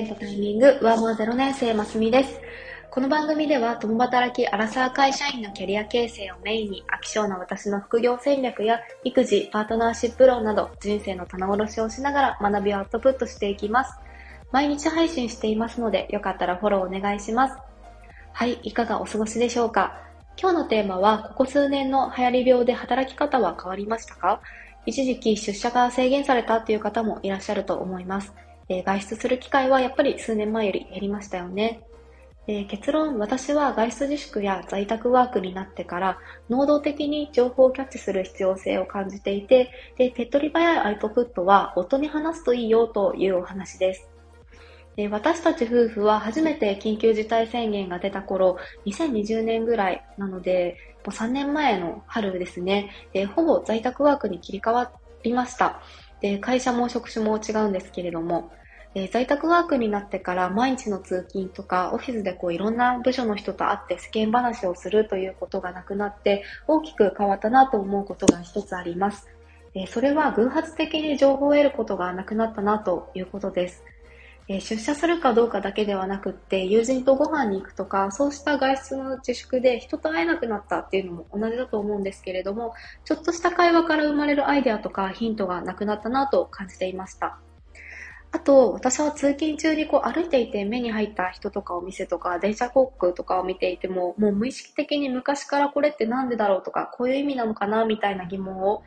エントタイミング、ワーマー0年生ますみです。この番組では、共働きアラサー会社員のキャリア形成をメインに、飽き性な私の副業戦略や、育児、パートナーシップ論など、人生の棚卸しをしながら学びをアウトプットしていきます。毎日配信していますので、よかったらフォローお願いします。はい、いかがお過ごしでしょうか？今日のテーマは、ここ数年の流行り病で働き方は変わりましたか？一時期出社が制限されたという方もいらっしゃると思います。え外出する機会はやっぱり数年前より減りましたよね。え結論、私は外出自粛や在宅ワークになってから、能動的に情報をキャッチする必要性を感じていて、で手っ取り早いアウトプットは夫に話すといいよというお話です。で私たち夫婦は初めて緊急事態宣言が出た頃、2020年ぐらいなので、もう3年前の春ですね、でほぼ在宅ワークに切り替わりました。で会社も職種も違うんですけれども、え、在宅ワークになってから毎日の通勤とかオフィスでこういろんな部署の人と会って世間話をするということがなくなって大きく変わったなと思うことが一つあります。え、それは偶発的に情報を得ることがなくなったなということです。え、出社するかどうかだけではなくって友人とご飯に行くとかそうした外出の自粛で人と会えなくなったっていうのも同じだと思うんですけれどもちょっとした会話から生まれるアイデアとかヒントがなくなったなと感じていました。あと、私は通勤中にこう歩いていて目に入った人とかお店とか電車広告とかを見ていても、もう無意識的に昔からこれって何でだろうとか、こういう意味なのかなみたいな疑問を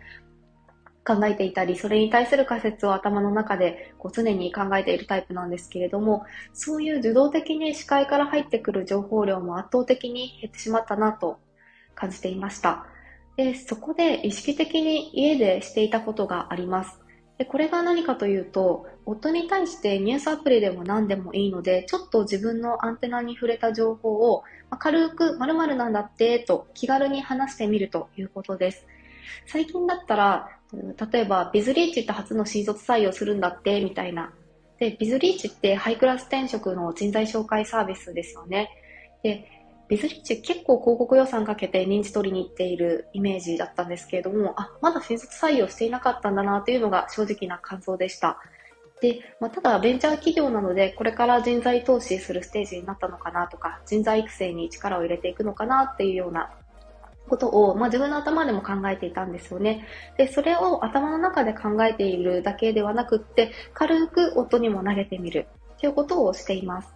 考えていたり、それに対する仮説を頭の中でこう常に考えているタイプなんですけれども、そういう受動的に視界から入ってくる情報量も圧倒的に減ってしまったなと感じていました。で、そこで意識的に家でしていたことがあります。でこれが何かというと、夫に対してニュースアプリでも何でもいいので、ちょっと自分のアンテナに触れた情報を、ま軽く〇〇なんだってと気軽に話してみるということです。最近だったら、例えばビズリーチって初の新卒採用するんだってみたいな。で、ビズリーチってハイクラス転職の人材紹介サービスですよね。で、ビズリッチ結構広告予算かけて認知取りに行っているイメージだったんですけれども、あ、まだ新卒採用していなかったんだなというのが正直な感想でした。で、まあ、ただベンチャー企業なので、これから人材投資するステージになったのかなとか、人材育成に力を入れていくのかなっていうようなことを、まあ、自分の頭でも考えていたんですよね。で、それを頭の中で考えているだけではなくって、軽く夫にも投げてみるということをしています。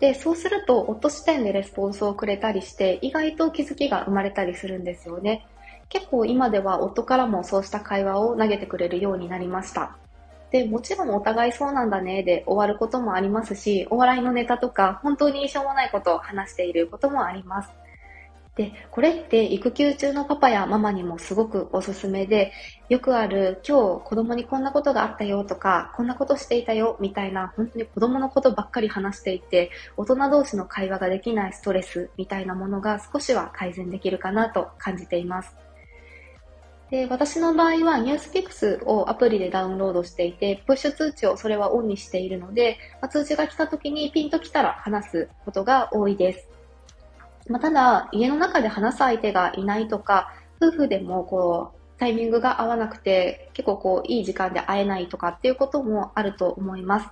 で、そうすると、夫視点でレスポンスをくれたりして、意外と気づきが生まれたりするんですよね。結構今では夫からもそうした会話を投げてくれるようになりました。で、もちろんお互いそうなんだねで終わることもありますし、お笑いのネタとか本当にしょうもないことを話していることもあります。で、これって育休中のパパやママにもすごくおすすめで、よくある今日子供にこんなことがあったよとか、こんなことしていたよみたいな本当に子供のことばっかり話していて、大人同士の会話ができないストレスみたいなものが少しは改善できるかなと感じています。で私の場合はニュースピクスをアプリでダウンロードしていて、プッシュ通知をそれはオンにしているので、ま、通知が来た時にピンと来たら話すことが多いです。まあ、ただ、家の中で話す相手がいないとか、夫婦でもこう、タイミングが合わなくて、結構こう、いい時間で会えないとかっていうこともあると思います。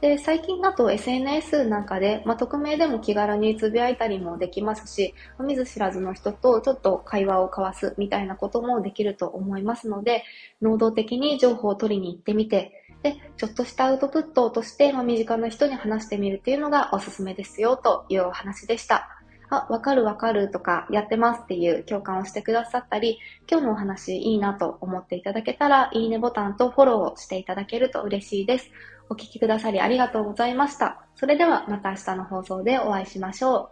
で、最近だと SNS なんかで、まあ、匿名でも気軽につぶやいたりもできますし、見ず知らずの人とちょっと会話を交わすみたいなこともできると思いますので、能動的に情報を取りに行ってみて、で、ちょっとしたアウトプットとして、まあ、身近な人に話してみるっていうのがおすすめですよというお話でした。あ、わかるわかるとか、やってますっていう共感をしてくださったり、今日のお話いいなと思っていただけたら、いいねボタンとフォローをしていただけると嬉しいです。お聴きくださりありがとうございました。それではまた明日の放送でお会いしましょう。